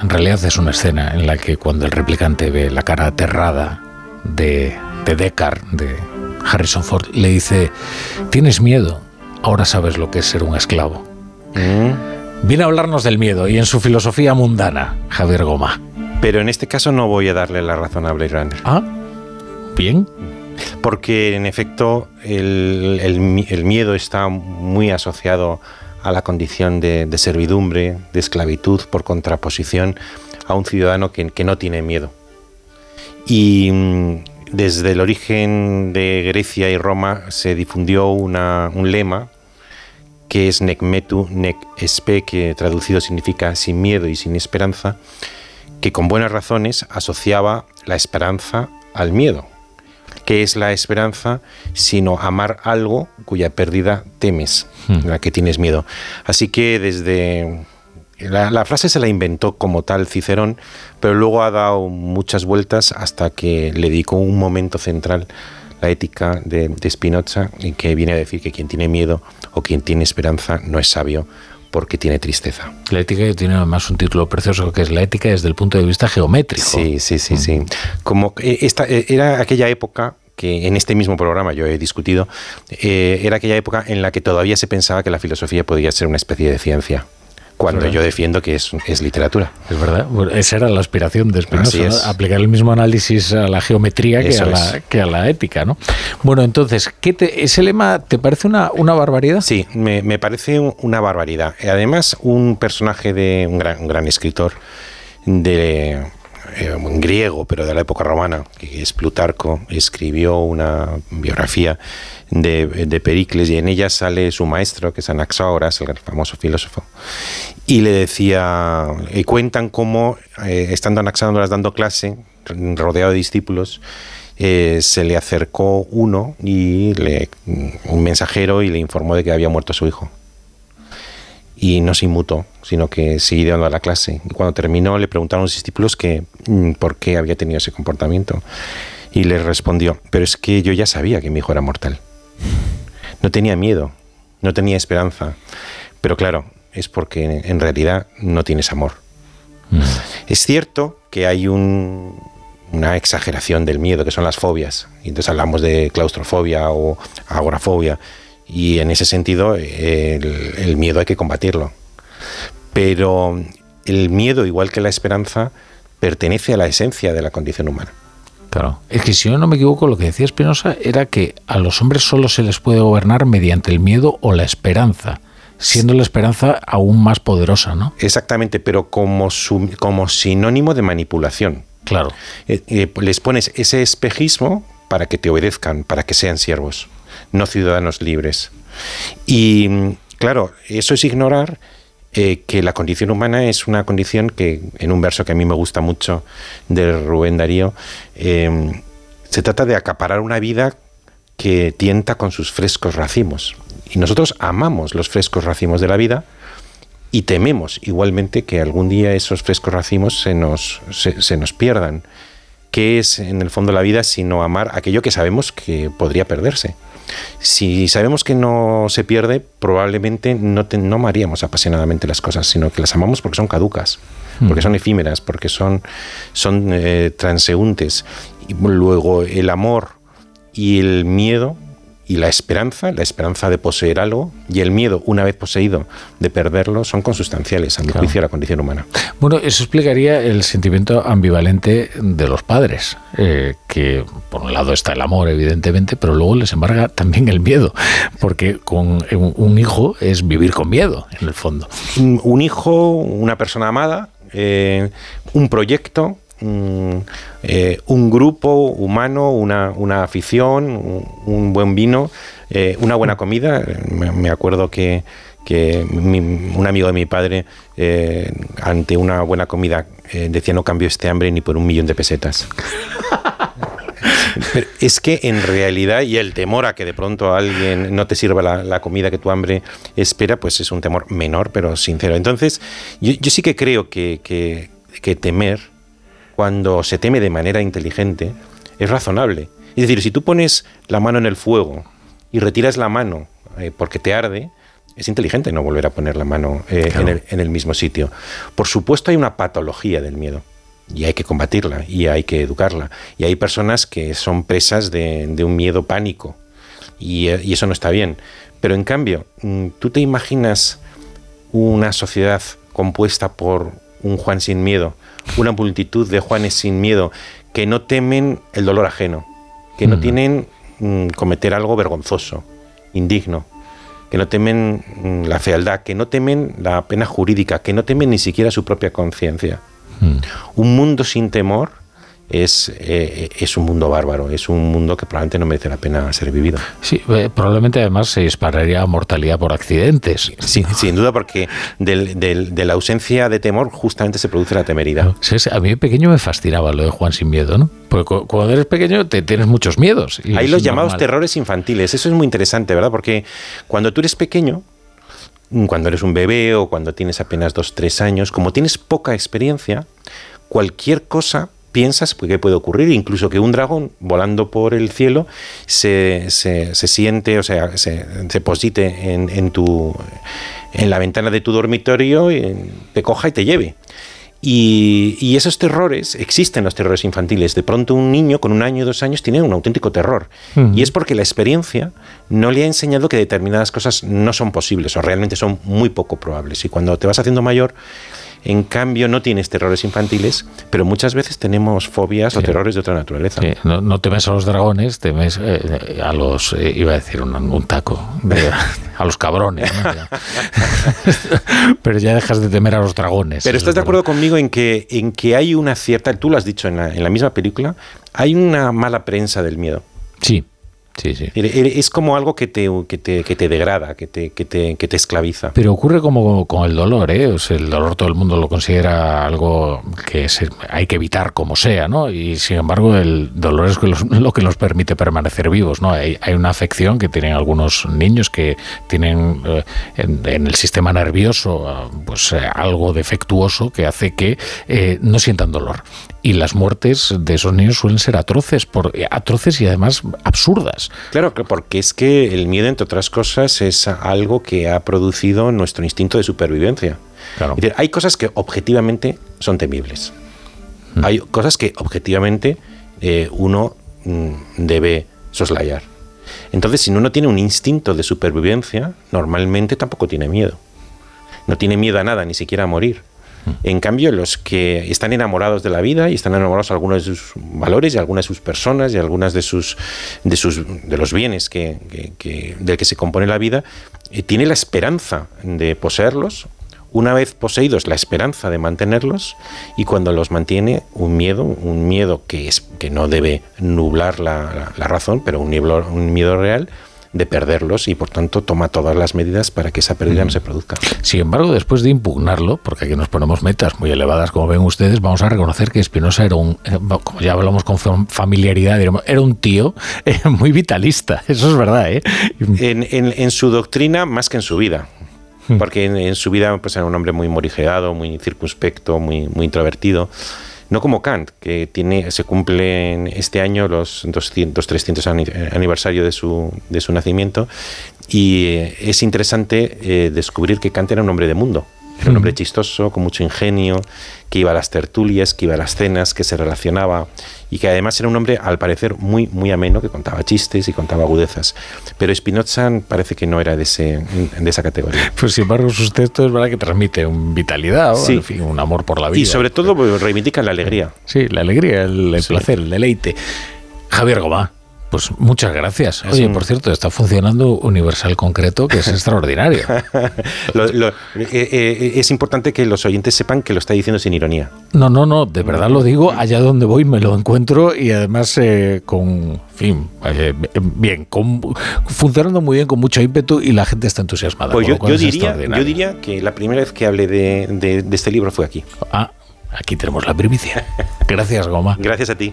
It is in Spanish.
En realidad es una escena en la que cuando el replicante ve la cara aterrada de, de Deckard, de Harrison Ford, le dice, tienes miedo, ahora sabes lo que es ser un esclavo. Mm. Viene a hablarnos del miedo y en su filosofía mundana, Javier Goma. Pero en este caso no voy a darle la razón a Blade Runner. Ah, bien. Porque en efecto el, el, miedo está muy asociado a la condición de, servidumbre, de esclavitud, por contraposición a un ciudadano que, no tiene miedo. Y mm, desde el origen de Grecia y Roma se difundió un lema que es nec metu, nec espe, que traducido significa sin miedo y sin esperanza, que con buenas razones asociaba la esperanza al miedo. ¿Qué es la esperanza sino amar algo cuya pérdida temes, hmm. la que tienes miedo? Así que desde la, frase se la inventó como tal Cicerón, pero luego ha dado muchas vueltas hasta que le dedicó un momento central la ética de, de Spinoza, en que viene a decir que quien tiene miedo o quien tiene esperanza no es sabio porque tiene tristeza. La ética tiene además un título precioso que es la ética desde el punto de vista geométrico. Sí, sí, sí, sí. Mm. Como eh, esta, eh, era aquella época que en este mismo programa yo he discutido, eh, era aquella época en la que todavía se pensaba que la filosofía podía ser una especie de ciencia cuando yo defiendo que es, es, literatura. Es verdad, esa era la aspiración de Spinoza, aplicar el mismo análisis a la geometría que a la, que a la, ética. ¿no? Bueno, entonces, ¿qué ¿ese lema te parece una, una barbaridad? Sí, me, me, parece una barbaridad. Además, un personaje de un gran, un gran escritor de eh, griego, pero de la época romana, que es Plutarco, escribió una biografía de, Pericles y en ella sale su maestro, que es Anaxágoras, el famoso filósofo, y le decía, y cuentan cómo, eh, estando Anaxágoras dando clase, rodeado de discípulos, eh, se le acercó uno y le, un mensajero y le informó de que había muerto su hijo. Y no se inmutó, sino que siguió dando la clase. Y cuando terminó le preguntaron a los discípulos que mm, por qué había tenido ese comportamiento. Y le respondió, pero es que yo ya sabía que mi hijo era mortal. No tenía miedo, no tenía esperanza, pero claro, es porque en realidad no tienes amor. Mm. Es cierto que hay una exageración del miedo, que son las fobias. Y entonces hablamos de claustrofobia o agorafobia. Y en ese sentido, el miedo hay que combatirlo. Pero el miedo, igual que la esperanza, pertenece a la esencia de la condición humana. Claro. Es que si yo no me equivoco, lo que decía Espinosa era que a los hombres solo se les puede gobernar mediante el miedo o la esperanza, siendo la esperanza aún más poderosa, ¿no? Exactamente, pero como, como sinónimo de manipulación. Claro. Eh, eh, les pones ese espejismo para que te obedezcan, para que sean siervos, no ciudadanos libres. Y claro, eso es ignorar eh, que la condición humana es una condición que, en un verso que a mí me gusta mucho de Rubén Darío, em, se trata de acaparar una vida que tienta con sus frescos racimos. Y nosotros amamos los frescos racimos de la vida y tememos igualmente que algún día esos frescos racimos se nos, se nos pierdan. ¿Qué es en el fondo la vida sino amar aquello que sabemos que podría perderse? Si sabemos que no se pierde, probablemente no, no amaríamos apasionadamente las cosas, sino que las amamos porque son caducas, porque son efímeras, porque son, son eh, transeúntes. Y luego el amor y el miedo y la esperanza, la esperanza de poseer algo y el miedo, una vez poseído, de perderlo, son consustanciales, a mi juicio, a la condición humana. Bueno, eso explicaría el sentimiento ambivalente de los padres, eh, que por un lado está el amor, evidentemente, pero luego les embarga también el miedo, porque con un hijo es vivir con miedo, en el fondo. Un hijo, una persona amada, eh, un proyecto, eh, un grupo humano, una, afición, un, buen vino, eh, una buena comida. Me, acuerdo que, un amigo de mi padre, eh, ante una buena comida, decía no cambio este hambre ni por un millón de pesetas. es que en realidad, y el temor a que de pronto alguien no te sirva la, comida que tu hambre espera, pues es un temor menor, pero sincero. Entonces, yo, sí que creo que, que temer cuando se teme de manera inteligente, es razonable. Es decir, si tú pones la mano en el fuego y retiras la mano eh, porque te arde, es inteligente no volver a poner la mano eh, en, el, mismo sitio. Por supuesto hay una patología del miedo y hay que combatirla y hay que educarla. Y hay personas que son presas de, un miedo pánico y, y, eso no está bien. Pero en cambio, mm, ¿tú te imaginas una sociedad compuesta por un Juan sin miedo, una multitud de Juanes sin miedo que no temen el dolor ajeno, que no tienen mm, cometer algo vergonzoso, indigno, que no temen mm, la fealdad, que no temen la pena jurídica, que no temen ni siquiera su propia conciencia. Un mundo sin temor es, eh, es un mundo bárbaro, es un mundo que probablemente no merece la pena ser vivido. Sí, eh, probablemente además se dispararía mortalidad por accidentes. Sí, sin duda, porque de la ausencia de temor justamente se produce la temeridad. a mí pequeño me fascinaba lo de Juan sin miedo, ¿no? Porque cuando eres pequeño te tienes muchos miedos. Hay los llamados terrores infantiles, eso es muy interesante, ¿verdad? Porque cuando tú eres pequeño, cuando eres un bebé o cuando tienes apenas dos, tres años, como tienes poca experiencia, cualquier cosa piensas que puede ocurrir, incluso que un dragón volando por el cielo se, se, siente, o sea, se, se posite en, en, tu, en la ventana de tu dormitorio, y te coja y te lleve. Y, y, esos terrores, existen los terrores infantiles. De pronto un niño con un año o dos años tiene un auténtico terror. Y es porque la experiencia no le ha enseñado que determinadas cosas no son posibles o realmente son muy poco probables. Y cuando te vas haciendo mayor, en cambio, no tienes terrores infantiles, pero muchas veces tenemos fobias o terrores de otra naturaleza. No, temes a los dragones, temes eh, a los, eh, iba a decir un, taco, a los cabrones. pero ya dejas de temer a los dragones. Pero estás de acuerdo conmigo en que, en que hay una cierta, tú lo has dicho en la, en la misma película, hay una mala prensa del miedo. Sí. Sí, sí. Es como algo que te, que te, que te degrada, que te, que, te, que te esclaviza. Pero ocurre como con el dolor, ¿eh? el dolor todo el mundo lo considera algo que hay que evitar como sea, ¿no? Y sin embargo el dolor es lo que nos permite permanecer vivos, ¿no? Hay, hay, una afección que tienen algunos niños que tienen eh, en, el sistema nervioso pues eh, algo defectuoso que hace que eh, no sientan dolor y las muertes de esos niños suelen ser atroces, por, atroces y además absurdas. Claro, porque es que el miedo, entre otras cosas, es algo que ha producido nuestro instinto de supervivencia. hay cosas que objetivamente son temibles. Mm. Hay cosas que objetivamente eh, uno mm, debe soslayar. Entonces, si uno tiene un instinto de supervivencia, normalmente tampoco tiene miedo. No tiene miedo a nada, ni siquiera a morir. En cambio, los que están enamorados de la vida y están enamorados de algunos de sus valores y algunas de sus personas y algunas de sus de sus de los bienes que, del que se compone la vida, eh, tiene la esperanza de poseerlos. Una vez poseídos, la esperanza de mantenerlos y cuando los mantiene, un miedo, un miedo que, es, que no debe nublar la, razón, pero un, un miedo real, de perderlos y por tanto toma todas las medidas para que esa pérdida no se produzca. Sin embargo, después de impugnarlo, porque aquí nos ponemos metas muy elevadas, como ven ustedes, vamos a reconocer que Spinoza era un, eh, como ya hablamos con familiaridad, era un tío eh, muy vitalista, eso es verdad. ¿eh? En, su doctrina más que en su vida hmm. porque en, su vida pues, era un hombre muy morigerado, muy circunspecto, muy, muy introvertido no como Kant, que tiene, se cumplen este año los 200, 300 aniversario de su, de su nacimiento y eh, es interesante eh, descubrir que Kant era un hombre de mundo. Era un hombre chistoso, con mucho ingenio, que iba a las tertulias, que iba a las cenas, que se relacionaba y que además era un hombre, al parecer, muy, muy ameno, que contaba chistes y contaba agudezas. Pero Spinoza parece que no era de, ese, de esa categoría. Pues sin embargo, sus textos es verdad que transmiten vitalidad, un amor por la vida. Y sobre todo pues, reivindican la alegría. Sí, la alegría, el, placer, el deleite. Javier Gomá. Pues muchas gracias. Oye, por cierto, está funcionando Universal Concreto, que es extraordinario. Eh, eh, es importante que los oyentes sepan que lo está diciendo sin ironía. No, no, no, de verdad lo digo, allá donde voy me lo encuentro y además eh, con, fin, bien, funcionando muy bien, con mucho ímpetu y la gente está entusiasmada. Pues yo, diría, yo diría que la primera vez que hablé de, de este libro fue aquí. Ah, aquí tenemos la primicia. Gracias, Goma. Gracias a ti.